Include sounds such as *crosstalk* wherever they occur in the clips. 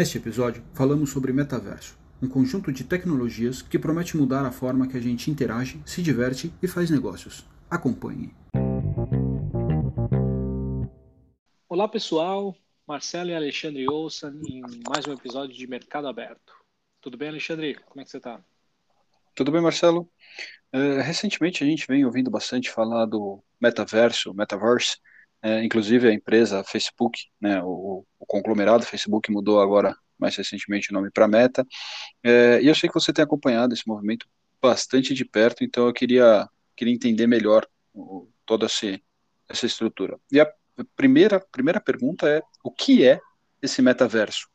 Neste episódio, falamos sobre metaverso, um conjunto de tecnologias que promete mudar a forma que a gente interage, se diverte e faz negócios. Acompanhe. Olá pessoal, Marcelo e Alexandre Olson em mais um episódio de Mercado Aberto. Tudo bem, Alexandre? Como é que você está? Tudo bem, Marcelo? Uh, recentemente a gente vem ouvindo bastante falar do metaverso, metaverse, é, inclusive a empresa Facebook, né, o, o, conglomerado Facebook mudou agora mais recentemente o nome para Meta, é, e eu sei que você tem acompanhado esse movimento bastante de perto, então eu queria, queria entender melhor o, toda esse, essa estrutura. E a primeira, primeira pergunta é, o que é esse metaverso?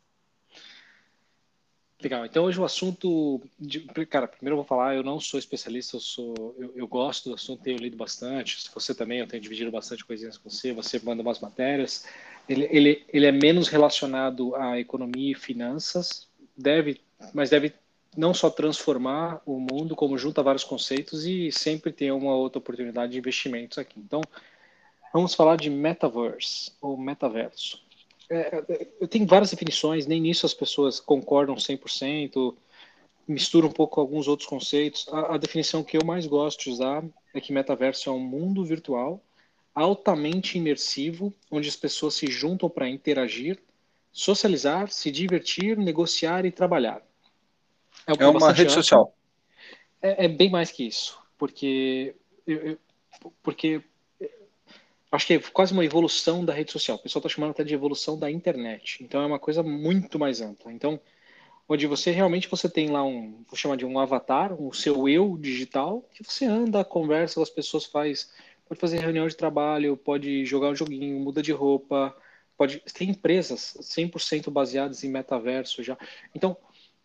Legal. Então hoje o assunto, de, cara, primeiro eu vou falar, eu não sou especialista, eu sou, eu, eu, gosto do assunto, tenho lido bastante. Você também, eu tenho dividido bastante coisinhas com você. Você manda umas matérias. Ele, ele, ele é menos relacionado à economia e finanças, deve, mas deve não só transformar o mundo, como junta vários conceitos e sempre tem uma outra oportunidade de investimentos aqui. Então, vamos falar de metaverse ou metaverso. É, é tenho várias definições, nem nisso as pessoas concordam 100%, mistura um pouco alguns outros conceitos. A, a, definição que eu mais gosto de usar é que metaverso é um mundo virtual altamente imersivo, onde as pessoas se juntam para interagir, socializar, se divertir, negociar e trabalhar. É, é uma rede social. É, é, bem mais que isso, porque eu, porque acho que é quase uma evolução da rede social. O pessoal está chamando até de evolução da internet. Então é uma coisa muito mais ampla. Então, onde você realmente você tem lá um, vou chamar de um avatar, o um seu eu digital, que você anda, conversa com as pessoas, faz, pode fazer reunião de trabalho, pode jogar um joguinho, muda de roupa, pode tem empresas 100% baseadas em metaverso já. Então,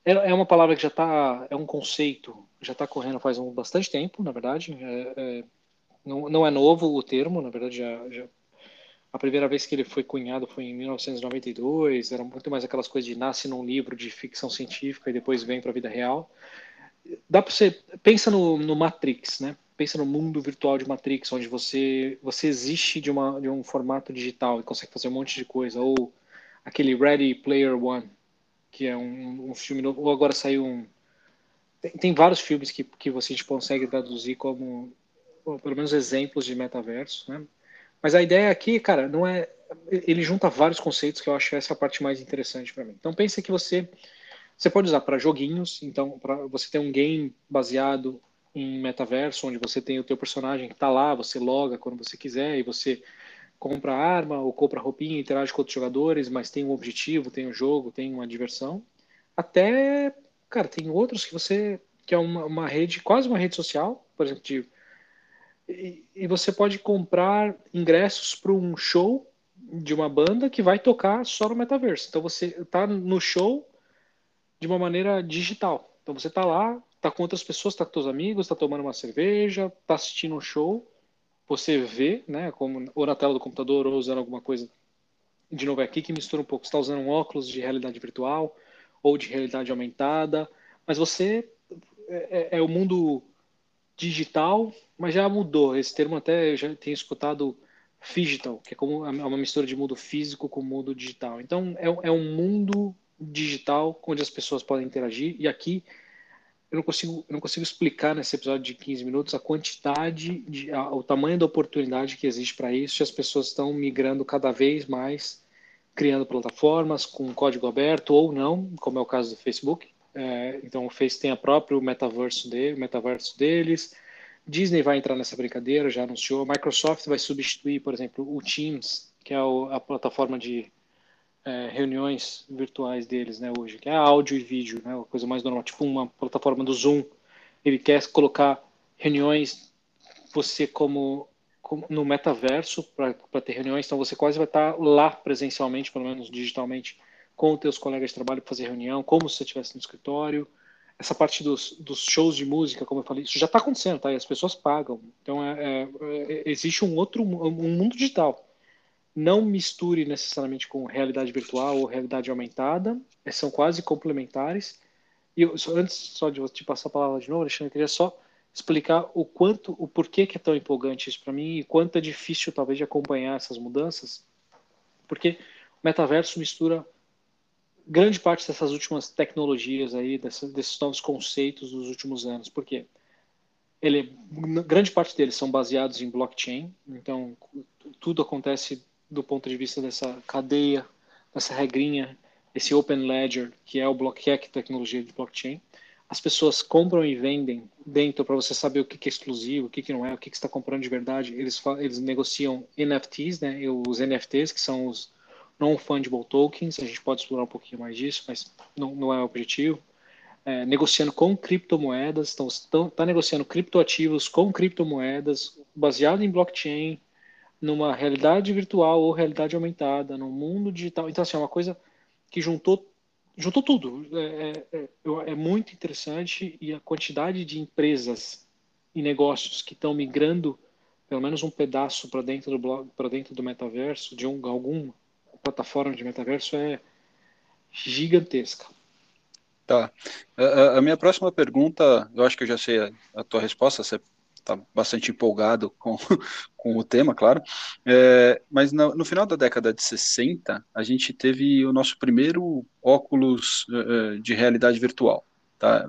é, é uma palavra que já está, é um conceito, já está correndo faz um, bastante tempo, na verdade. É, é, não, não é novo o termo, na verdade, já, já, a primeira vez que ele foi cunhado foi em 1992, era muito mais aquelas coisas de nasce num livro de ficção científica e depois vem para a vida real. Dá para você pensa no, no Matrix, né? Pensa no mundo virtual de Matrix, onde você você existe de uma de um formato digital e consegue fazer um monte de coisa, ou aquele Ready Player One, que é um, um filme novo, ou agora saiu um tem, tem vários filmes que, que você consegue traduzir como pelo menos exemplos de metaverso, né? Mas a ideia aqui, cara, não é. Ele junta vários conceitos que eu acho essa a parte mais interessante para mim. Então pensa que você você pode usar para joguinhos, então para você ter um game baseado em metaverso, onde você tem o teu personagem que está lá, você loga quando você quiser e você compra arma ou compra roupinha, interage com outros jogadores, mas tem um objetivo, tem um jogo, tem uma diversão. Até, cara, tem outros que você que é uma, uma rede, quase uma rede social, por exemplo, de e, você pode comprar ingressos para um show de uma banda que vai tocar só no metaverso. Então você está no show de uma maneira digital. Então você está lá, está com outras pessoas, está com seus amigos, está tomando uma cerveja, está assistindo um show. Você vê, né, como ou na tela do computador ou usando alguma coisa. De novo é aqui que mistura um pouco. Está usando um óculos de realidade virtual ou de realidade aumentada, mas você é, é, é o mundo digital, mas já mudou. Esse termo até eu já tenho escutado digital, que é como é uma mistura de mundo físico com mundo digital. Então é, é um mundo digital onde as pessoas podem interagir e aqui eu não consigo, eu não consigo explicar nesse episódio de 15 minutos a quantidade, de, a, o tamanho da oportunidade que existe para isso e as pessoas estão migrando cada vez mais, criando plataformas com código aberto ou não, como é o caso do Facebook, é, então o Face tem a próprio metaverso dele, metaverso deles. Disney vai entrar nessa brincadeira, já anunciou. Microsoft vai substituir, por exemplo, o Teams, que é o, a plataforma de é, reuniões virtuais deles, né, hoje, que é áudio e vídeo, né, a coisa mais normal, tipo uma plataforma do Zoom. Ele quer colocar reuniões, você como no metaverso para ter reuniões, então você quase vai estar lá presencialmente, pelo menos digitalmente, com os teus colegas de trabalho para fazer reunião, como se você estivesse no escritório. Essa parte dos, dos, shows de música, como eu falei, isso já está acontecendo, tá? E as pessoas pagam. Então, é, é, é, existe um outro um mundo digital. Não misture necessariamente com realidade virtual ou realidade aumentada, é, são quase complementares. E eu, antes só de te passar a palavra de novo, Alexandre, eu queria só explicar o quanto, o porquê que é tão empolgante isso para mim e quanto é difícil talvez de acompanhar essas mudanças, porque o metaverso mistura grande parte dessas últimas tecnologias aí, desses novos conceitos dos últimos anos. Por quê? Ele, grande parte deles são baseados em blockchain, então tudo acontece do ponto de vista dessa cadeia, dessa regrinha, esse open ledger, que é o block, que é tecnologia de blockchain. As pessoas compram e vendem dentro para você saber o que, é exclusivo, o que, que não é, o que, que está comprando de verdade. Eles, eles negociam NFTs, né, os NFTs, que são os non-fungible tokens, a gente pode explorar um pouquinho mais disso, mas não, não é o objetivo. É, negociando com criptomoedas, então está negociando criptoativos com criptomoedas, baseado em blockchain, numa realidade virtual ou realidade aumentada, no mundo digital. Então, assim, é uma coisa que juntou, juntou tudo. É, é, é, é muito interessante e a quantidade de empresas e negócios que estão migrando pelo menos um pedaço para dentro do para dentro do metaverso de um, algum plataforma de metaverso é gigantesca. Tá. A, a, minha próxima pergunta, eu acho que eu já sei a, a tua resposta, você está bastante empolgado com, *laughs* com o tema, claro. É, mas no, no, final da década de 60, a gente teve o nosso primeiro óculos uh, de realidade virtual. Tá?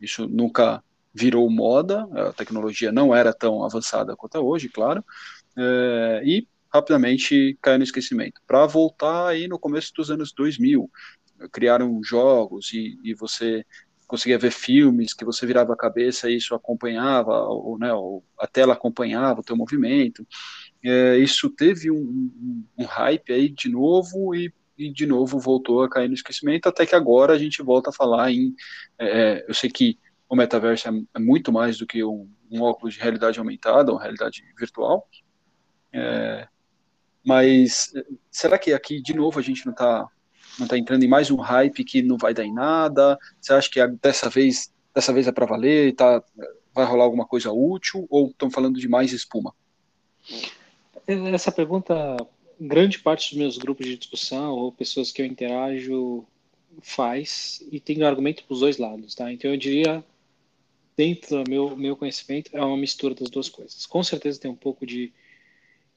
Isso nunca virou moda, a tecnologia não era tão avançada quanto é hoje, claro. É, e rapidamente caiu no esquecimento. Para voltar aí no começo dos anos 2000, criaram jogos e, e você conseguia ver filmes que você virava a cabeça e isso acompanhava, ou, né, ou a tela acompanhava o teu movimento. É, isso teve um, um, hype aí de novo e, e, de novo voltou a cair no esquecimento, até que agora a gente volta a falar em. É, eu sei que o metaverso é, é muito mais do que um, um, óculos de realidade aumentada, ou realidade virtual. É, mas será que aqui, de novo, a gente não está não tá entrando em mais um hype que não vai dar em nada? Você acha que dessa vez, dessa vez é para valer? Tá, vai rolar alguma coisa útil? Ou estão falando de mais espuma? Essa pergunta, grande parte dos meus grupos de discussão ou pessoas que eu interajo faz e tem argumento para os dois lados, tá? Então eu diria, dentro do meu, meu conhecimento, é uma mistura das duas coisas. Com certeza tem um pouco de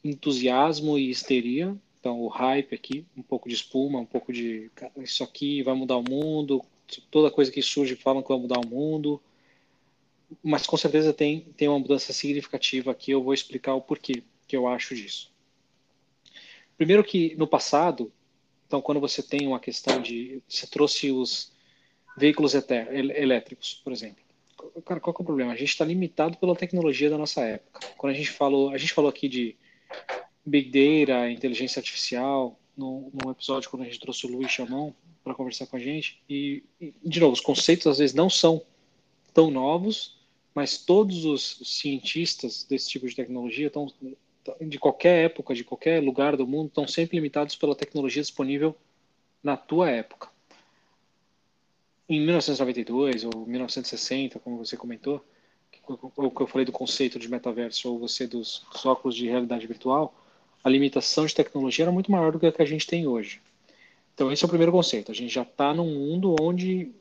entusiasmo e histeria. Então, o hype aqui, um pouco de espuma, um pouco de isso aqui vai mudar o mundo, toda coisa que surge falam que vai mudar o mundo. Mas com certeza tem, tem uma mudança significativa aqui, eu vou explicar o porquê que eu acho disso. Primeiro que no passado, então quando você tem uma questão de você trouxe os veículos elétricos, por exemplo. Cara, qual é o problema? A gente está limitado pela tecnologia da nossa época. Quando a gente falou, a gente falou aqui de Big Data, inteligência artificial, num, num episódio quando a gente trouxe o Luiz Chamão para conversar com a gente. E, e, de novo, os conceitos às vezes não são tão novos, mas todos os cientistas desse tipo de tecnologia estão de qualquer época, de qualquer lugar do mundo, estão sempre limitados pela tecnologia disponível na tua época. Em 1992 ou 1960, como você comentou, o que eu falei do conceito de metaverso ou você dos, dos óculos de realidade virtual, a limitação de tecnologia era muito maior do que a que a gente tem hoje. Então esse é o primeiro conceito. A gente já está num mundo onde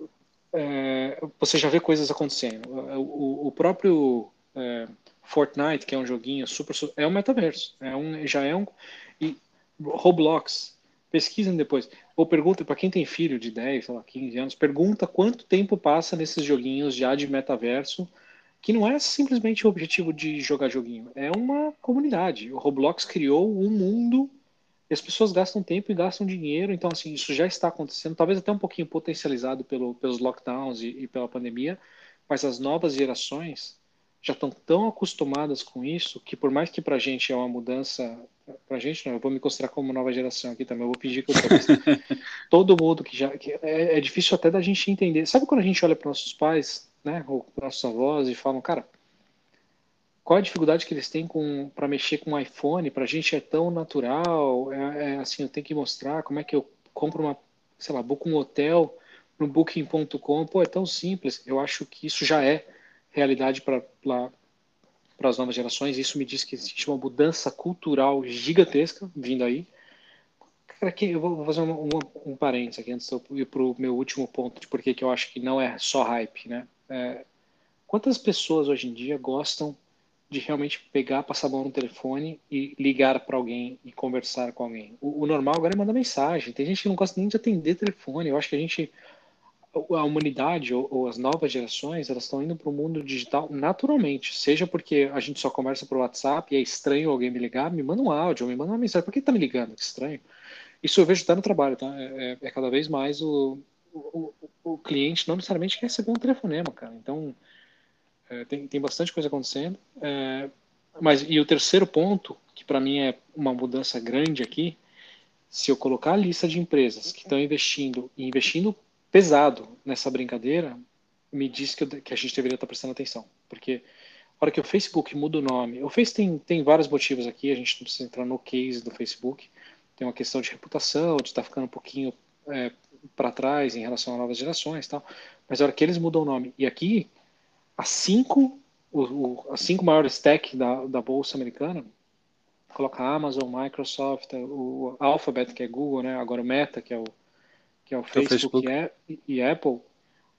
é, você já vê coisas acontecendo. O, o próprio é, Fortnite, que é um joguinho super, é um metaverso. É um, já é um e Roblox. Pesquisem depois. Ou pergunta para quem tem filho de 10, sei lá, 15 anos, pergunta quanto tempo passa nesses joguinhos já de metaverso que não é simplesmente o objetivo de jogar joguinho, é uma comunidade. O Roblox criou um mundo e as pessoas gastam tempo e gastam dinheiro, então assim, isso já está acontecendo, talvez até um pouquinho potencializado pelo, pelos lockdowns e, e pela pandemia, mas as novas gerações já estão tão acostumadas com isso que por mais que para a gente é uma mudança, para a gente não, eu vou me considerar como nova geração aqui também, eu vou fingir que eu sou, *laughs* todo mundo que já, que é, é difícil até da gente entender. Sabe quando a gente olha para nossos pais né, ou nossos avós e falam, cara, qual a dificuldade que eles têm para mexer com o iPhone? Para a gente é tão natural, é, é, assim, eu tenho que mostrar como é que eu compro uma, sei lá, book um hotel no Booking.com, pô, é tão simples. Eu acho que isso já é realidade para para as novas gerações. Isso me diz que existe uma mudança cultural gigantesca vindo aí. Aqui, eu vou fazer um, um, um parênteses aqui antes de eu ir para o meu último ponto de por que eu acho que não é só hype, né? É, quantas pessoas hoje em dia gostam de realmente pegar, passar a mão no telefone e ligar para alguém e conversar com alguém. O, o, normal agora é mandar mensagem. Tem gente que não gosta nem de atender telefone. Eu acho que a gente, a humanidade ou, ou as novas gerações, elas estão indo para o mundo digital naturalmente. Seja porque a gente só conversa por WhatsApp e é estranho alguém me ligar, me manda um áudio, me manda uma mensagem. Por que está me ligando? Que estranho. Isso eu vejo até no trabalho, tá? É, é, é cada vez mais o, o, o, cliente não necessariamente quer receber um telefonema, cara. Então, é, tem, tem bastante coisa acontecendo. É, mas e o terceiro ponto, que para mim é uma mudança grande aqui, se eu colocar a lista de empresas que estão investindo e investindo pesado nessa brincadeira, me diz que, eu, que a gente deveria estar prestando atenção, porque hora que o Facebook muda o nome, o Face tem, tem vários motivos aqui, a gente não precisa entrar no case do Facebook, tem uma questão de reputação, de estar ficando um pouquinho é, para trás em relação a novas gerações, tal. Mas a hora que eles mudam o nome e aqui as cinco, o, o, as cinco maiores tech da, da bolsa americana, coloca Amazon, Microsoft, o Alphabet, que é Google, né? agora o Meta, que é o, que é o Facebook, é o Facebook. E, e, Apple,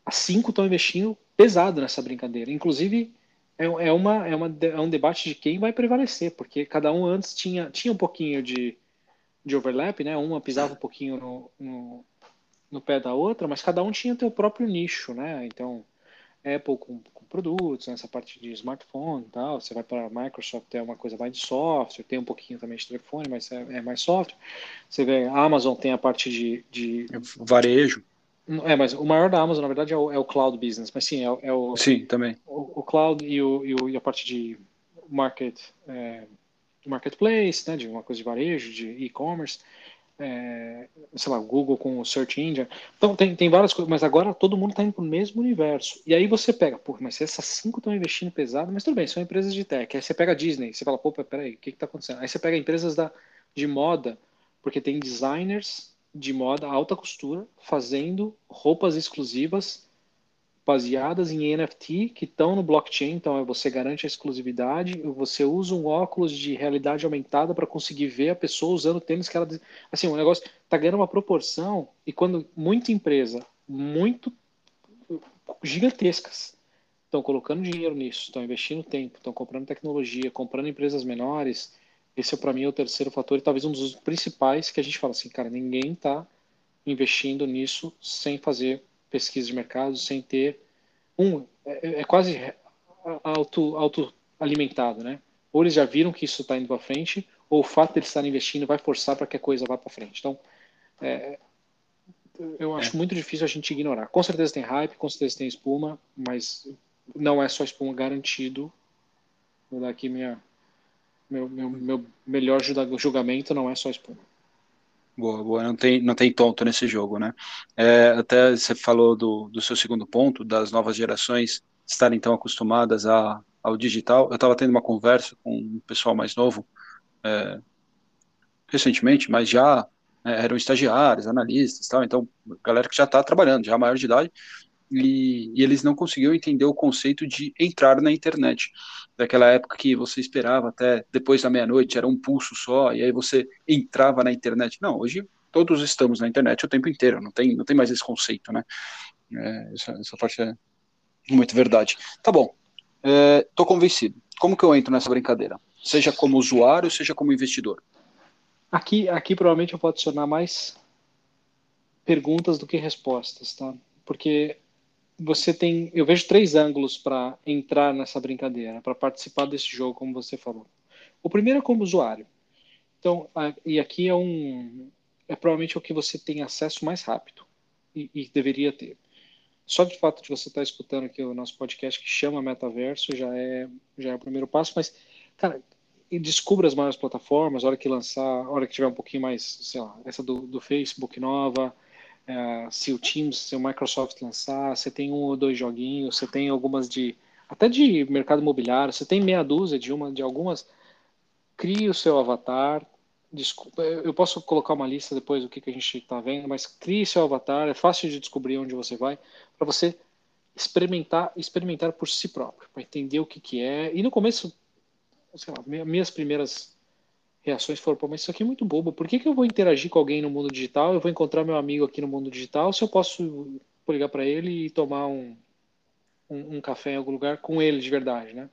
as cinco estão investindo pesado nessa brincadeira. Inclusive, é, é, uma, é, uma, é um debate de quem vai prevalecer, porque cada um antes tinha, tinha um pouquinho de, de overlap, né? uma pisava um pouquinho no, no, no pé da outra, mas cada um tinha seu próprio nicho, né? Então, Apple com, com produtos, nessa parte de smartphone e tal. Você vai para a Microsoft, é uma coisa mais de software, tem um pouquinho também de telefone, mas é, é mais software. Você vê, a Amazon tem a parte de. de... É varejo. É, mas o maior da Amazon, na verdade, é o, é o cloud business. Mas sim, é, é o. Sim, também. O, o cloud e, o, e, o, e, a parte de market, é, marketplace, né, de uma coisa de varejo, de e-commerce é, sei lá, Google com o Search Engine. Então tem, tem várias coisas, mas agora todo mundo está indo para o mesmo universo. E aí você pega, pô, mas essas cinco estão investindo pesado, mas tudo bem, são empresas de tech. Aí você pega a Disney, você fala, pô, peraí, o que está acontecendo? Aí você pega empresas da, de moda, porque tem designers de moda, alta costura, fazendo roupas exclusivas baseadas em NFT que estão no blockchain, então você garante a exclusividade, você usa um óculos de realidade aumentada para conseguir ver a pessoa usando tênis que ela assim, o negócio está ganhando uma proporção e quando muita empresa, muito gigantescas estão colocando dinheiro nisso, estão investindo tempo, estão comprando tecnologia, comprando empresas menores, esse é para mim é o terceiro fator e talvez um dos principais que a gente fala assim, cara, ninguém está investindo nisso sem fazer pesquisa de mercado sem ter um é, é quase auto, auto alimentado, né? Ou eles já viram que isso está indo para frente, ou o fato de eles estarem investindo vai forçar para que a coisa vá para frente. Então, é, eu acho é. muito difícil a gente ignorar. Com certeza tem hype, com certeza tem espuma, mas não é só espuma garantido. Vou dar aqui minha, meu, meu, meu melhor julgamento, não é só espuma. Boa, boa. Não tem, não tem tonto nesse jogo, né? É, até você falou do, do seu segundo ponto, das novas gerações estarem tão acostumadas a, ao digital. Eu estava tendo uma conversa com um pessoal mais novo é, recentemente, mas já é, eram estagiários, analistas, tal. Então, galera que já está trabalhando, já maior de idade, e, e, eles não conseguiam entender o conceito de entrar na internet. Daquela época que você esperava até depois da meia-noite, era um pulso só, e aí você entrava na internet. Não, hoje todos estamos na internet o tempo inteiro, não tem, não tem mais esse conceito, né? É, essa, essa parte é muito verdade. Tá bom, é, tô convencido. Como que eu entro nessa brincadeira? Seja como usuário, seja como investidor. Aqui, aqui provavelmente eu vou adicionar mais perguntas do que respostas, tá? Porque você tem, eu vejo três ângulos para entrar nessa brincadeira, para participar desse jogo, como você falou. O primeiro é como usuário. Então, a, e aqui é um, é provavelmente o que você tem acesso mais rápido e, e deveria ter. Só de fato de você estar tá escutando aqui o nosso podcast que chama Metaverso já é já é o primeiro passo, mas cara, descubra as maiores plataformas, a hora que lançar, a hora que tiver um pouquinho mais, sei lá, essa do, do Facebook nova, é, se o Teams, se o Microsoft lançar, você tem um ou dois joguinhos, você tem algumas de até de mercado imobiliário, você tem meia dúzia de uma de algumas. Crie o seu avatar. Desculpa, eu posso colocar uma lista depois do que, que a gente está vendo, mas crie seu avatar, é fácil de descobrir onde você vai, para você experimentar experimentar por si próprio, para entender o que, que é. E no começo, sei lá, minhas primeiras reações foram, pô, mas isso aqui é muito bobo. Por que, que eu vou interagir com alguém no mundo digital? Eu vou encontrar meu amigo aqui no mundo digital se eu posso ligar para ele e tomar um, um, um, café em algum lugar com ele de verdade, né?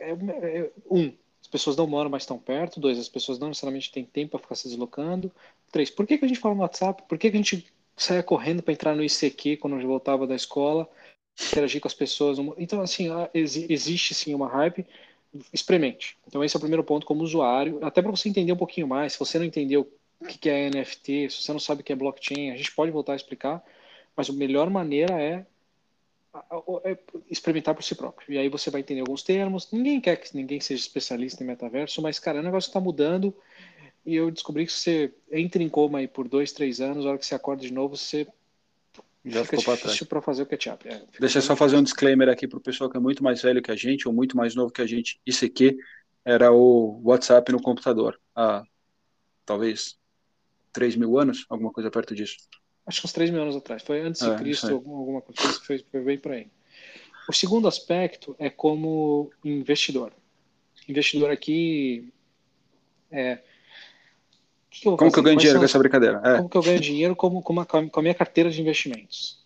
é, é, um, as pessoas não moram mais tão perto. Dois, as pessoas não necessariamente têm tempo para ficar se deslocando. Três, por que, que a gente fala no WhatsApp? Por que, que a gente saia correndo para entrar no ICQ quando gente voltava da escola, interagir com as pessoas? Então, assim, existe sim uma hype. Experimente. Então, esse é o primeiro ponto como usuário. Até para você entender um pouquinho mais. Se você não entendeu o que é NFT, se você não sabe o que é blockchain, a gente pode voltar a explicar. Mas a melhor maneira é é experimentar por si próprio. E aí você vai entender alguns termos. Ninguém quer que ninguém seja especialista em metaverso, mas, cara, o negócio está mudando. E eu descobri que você entra em coma aí por dois, três anos, a hora que você acorda de novo, você já fica ficou difícil para fazer o catch-up. É, Deixa eu só fazer um disclaimer aqui para o pessoal que é muito mais velho que a gente, ou muito mais novo que a gente. Isso aqui era o WhatsApp no computador, há talvez 3 mil anos, alguma coisa perto disso acho que uns 3 mil anos atrás. Foi antes de é, Cristo, alguma coisa, foi, foi bem por aí. O segundo aspecto é como investidor. Investidor aqui é. Que que como que eu ganho dinheiro com essa brincadeira? É. Como que eu ganho dinheiro como, com, a, com a minha carteira de investimentos?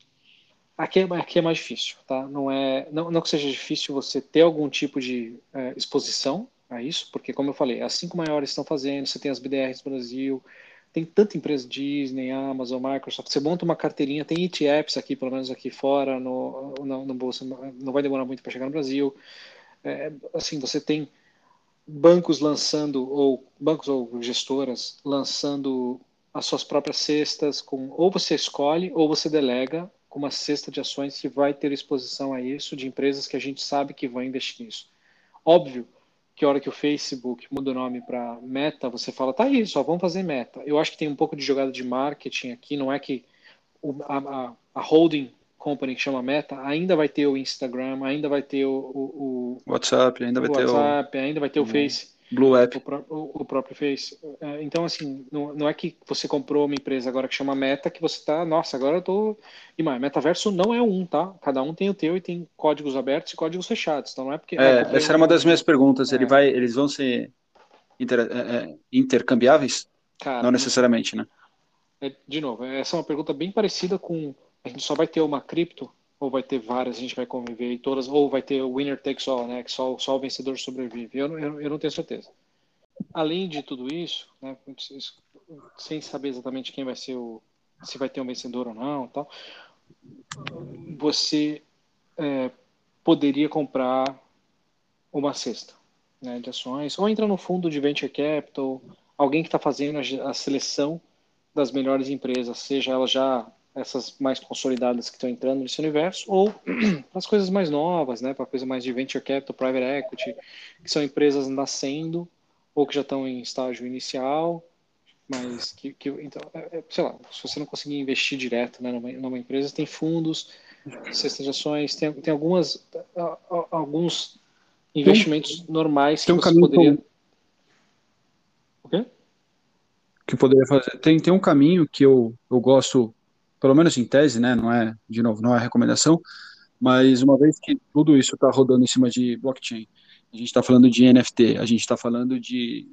Aqui é, aqui é mais difícil, tá? Não é, não, não que seja difícil você ter algum tipo de é, exposição a isso, porque como eu falei, as cinco maiores estão fazendo, você tem as BDRs no Brasil, tem tanta empresa Disney, Amazon, Microsoft. Você monta uma carteirinha, tem ETFs aqui, pelo menos aqui fora, no, no, no bolsa, não vai demorar muito para chegar no Brasil. É, assim, você tem bancos lançando, ou bancos ou gestoras lançando as suas próprias cestas, com, ou você escolhe ou você delega com uma cesta de ações que vai ter exposição a isso, de empresas que a gente sabe que vão investir nisso. Óbvio, que a hora que o Facebook muda o nome para Meta, você fala, tá aí, só vamos fazer Meta. Eu acho que tem um pouco de jogada de marketing aqui, não é que o, a, a, holding company que chama Meta ainda vai ter o Instagram, ainda vai ter o, o, o WhatsApp, ainda vai o ter WhatsApp, ainda vai ter o Face. Blue App. O, o, próprio Face. É, então, assim, não, não, é que você comprou uma empresa agora que chama Meta, que você está, nossa, agora eu tô. E mais, metaverso não é um, tá? Cada um tem o teu e tem códigos abertos e códigos fechados. Então não é porque. É, ah, essa era uma das minhas perguntas. É. Ele vai, eles vão ser inter, é, é intercambiáveis? Cara, não necessariamente, né? É, de novo, essa é uma pergunta bem parecida com. A gente só vai ter uma cripto ou vai ter várias, a gente vai conviver e todas, ou vai ter o winner takes all, né, que só, só o vencedor sobrevive. Eu, eu, eu não tenho certeza. Além de tudo isso, né, sem saber exatamente quem vai ser o, se vai ter um vencedor ou não, tal, você é, poderia comprar uma cesta né, de ações, ou entrar no fundo de venture capital, alguém que está fazendo a, a seleção das melhores empresas, seja ela já essas mais consolidadas que estão entrando nesse universo, ou *clears throat* as coisas mais novas, né, para coisa mais de venture capital, private equity, que são empresas nascendo ou que já estão em estágio inicial, mas que, que então, é, é, sei lá, se você não conseguir investir direto né, numa, numa empresa, tem fundos, cestas de ações, tem, tem algumas, alguns investimentos tem, normais que um você poderia... O quê? Que poderia fazer. Tem, tem um caminho que eu, eu gosto pelo menos em tese, né, não é, de novo, não é recomendação, mas uma vez que tudo isso está rodando em cima de blockchain, a gente está falando de NFT, a gente está falando de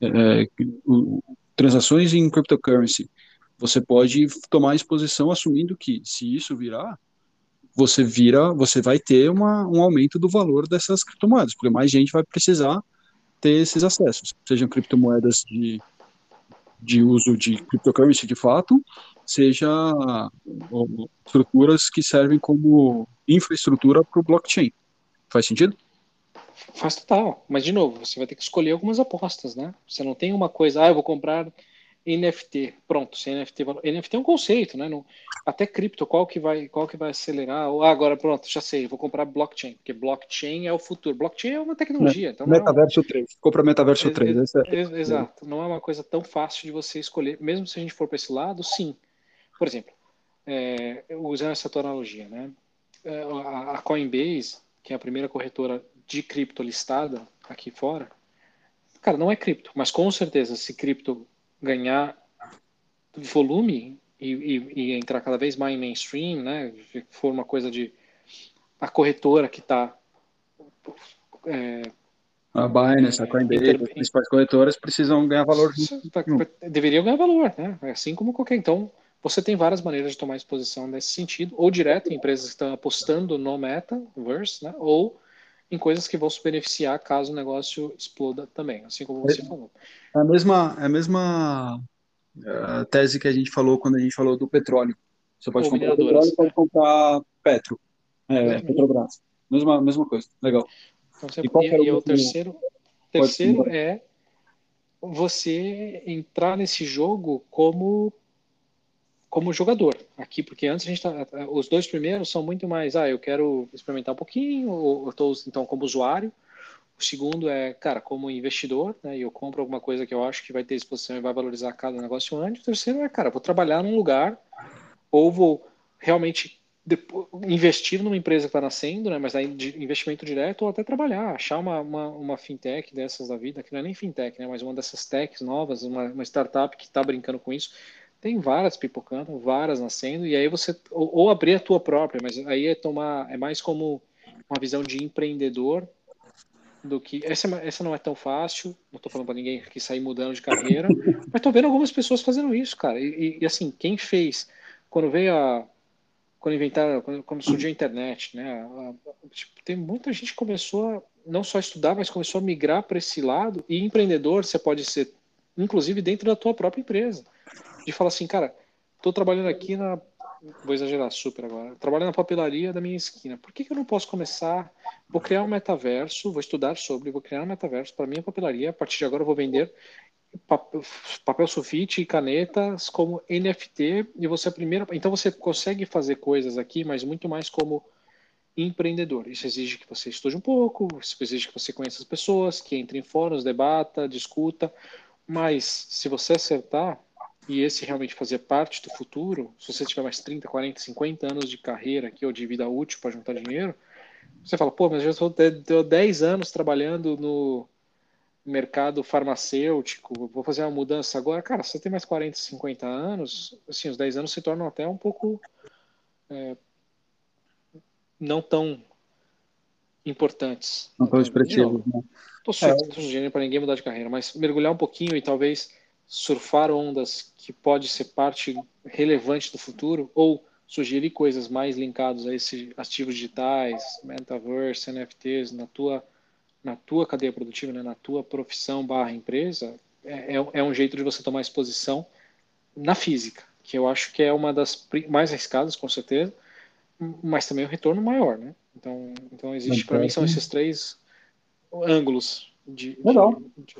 é, transações em cryptocurrency, você pode tomar exposição assumindo que se isso virar, você vira, você vai ter uma, um aumento do valor dessas criptomoedas, porque mais gente vai precisar ter esses acessos, sejam criptomoedas de, de uso de cryptocurrency de fato, seja estruturas que servem como infraestrutura para o blockchain. Faz sentido? Faz total. Mas, de novo, você vai ter que escolher algumas apostas, né? Você não tem uma coisa, ah, eu vou comprar NFT. Pronto, sem NFT. NFT é um conceito, né? No, até cripto, qual que vai, qual que vai acelerar? Ah, agora, pronto, já sei, vou comprar blockchain, porque blockchain é o futuro. Blockchain é uma tecnologia. Então Metaverso é 3. Compra Metaverso 3. Ex ex exato. Não é uma coisa tão fácil de você escolher. Mesmo se a gente for para esse lado, sim. Por exemplo, é, usando essa tua analogia, né? É, a Coinbase, que é a primeira corretora de cripto listada aqui fora, cara, não é cripto, mas com certeza, se cripto ganhar volume e, e, e entrar cada vez mais em mainstream, né? For uma coisa de a corretora que está é, a Binance, a Coinbase, inter... as principais corretoras precisam ganhar valor. Tá, deveriam ganhar valor, né? Assim como qualquer. Então, você tem várias maneiras de tomar exposição nesse sentido, ou direto em empresas que estão apostando no metaverse, né? ou em coisas que vão se beneficiar caso o negócio exploda também, assim como você é, falou. É a mesma, é a mesma uh, tese que a gente falou quando a gente falou do petróleo. Você pode comprar petróleo, pode comprar Petro, é, Petrobras. Mesma, mesma coisa, legal. Então, você, e, e o terceiro, terceiro é você entrar nesse jogo como como jogador aqui, porque antes a gente tá, os dois primeiros são muito mais, ah, eu quero experimentar um pouquinho, ou eu estou então como usuário. O segundo é, cara, como investidor, né, eu compro alguma coisa que eu acho que vai ter exposição e vai valorizar cada negócio antes. O terceiro é, cara, vou trabalhar num lugar ou vou realmente investir numa empresa que está nascendo, né, mas aí investimento direto ou até trabalhar, achar uma, uma, uma, fintech dessas da vida, que não é nem fintech, né, mas uma dessas techs novas, uma, uma startup que está brincando com isso. Tem várias pipocando, várias nascendo, e aí você, ou, ou, abrir a tua própria, mas aí é tomar, é mais como uma visão de empreendedor do que, essa, essa não é tão fácil, não estou falando para ninguém que sair mudando de carreira, mas estou vendo algumas pessoas fazendo isso, cara, e, e, assim, quem fez, quando veio a, quando inventaram, quando, quando surgiu a internet, né? Tipo, tem muita gente que começou a não só estudar, mas começou a migrar para esse lado. E empreendedor, você pode ser, inclusive dentro da tua própria empresa, de falar assim, cara, estou trabalhando aqui na, vou exagerar super agora, trabalho na papelaria da minha esquina. Por que, que eu não posso começar? Vou criar um metaverso, vou estudar sobre, vou criar um metaverso para minha papelaria. A partir de agora eu vou vender papel sulfite e canetas como NFT e você é a primeira. Então você consegue fazer coisas aqui, mas muito mais como empreendedor. Isso exige que você estude um pouco, isso exige que você conheça as pessoas, que entre em fóruns, debata, discuta. Mas se você acertar e esse realmente fazer parte do futuro, se você tiver mais 30, 40, 50 anos de carreira aqui ou de vida útil para juntar dinheiro, você fala, pô, mas eu já estou 10 anos trabalhando no mercado farmacêutico, vou fazer uma mudança agora, cara, se você tem mais 40, 50 anos, assim, os 10 anos se tornam até um pouco é, não tão importantes. Não tão expressivos, né? Tô sugerindo para ninguém mudar de carreira, mas mergulhar um pouquinho e talvez surfar ondas que pode ser parte relevante do futuro, ou sugerir coisas mais linkadas a esses ativos digitais, metaverse, NFTs, na tua na tua cadeia produtiva, né, na tua profissão barra empresa, é, é, é um jeito de você tomar exposição na física, que eu acho que é uma das mais arriscadas, com certeza, mas também o retorno maior, né? Então, então existe, para mim, são esses três ângulos de... Legal. De, de...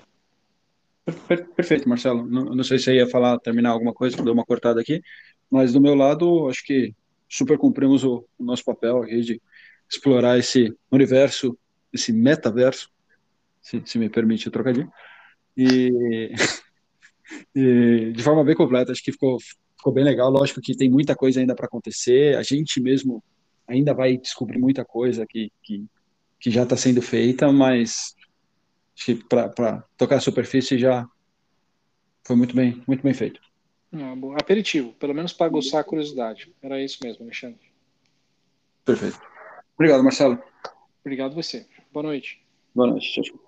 Perfeito, Marcelo. Não, não, sei se ia falar, terminar alguma coisa, deu uma cortada aqui, mas do meu lado, acho que super cumprimos o, o nosso papel aqui de explorar esse universo esse metaverso, se, se me permite o trocadilho, e, *laughs* e, de forma bem completa, acho que ficou, ficou bem legal, lógico que tem muita coisa ainda para acontecer, a gente mesmo ainda vai descobrir muita coisa que, que, que já está sendo feita, mas para tocar a superfície já foi muito bem, muito bem feito. Ah. Aperitivo, pelo menos para aguçar a curiosidade. Era isso mesmo, Alexandre. Perfeito. Obrigado, Marcelo. Obrigado você. Boa noite. Boa noite. Tchau, tchau.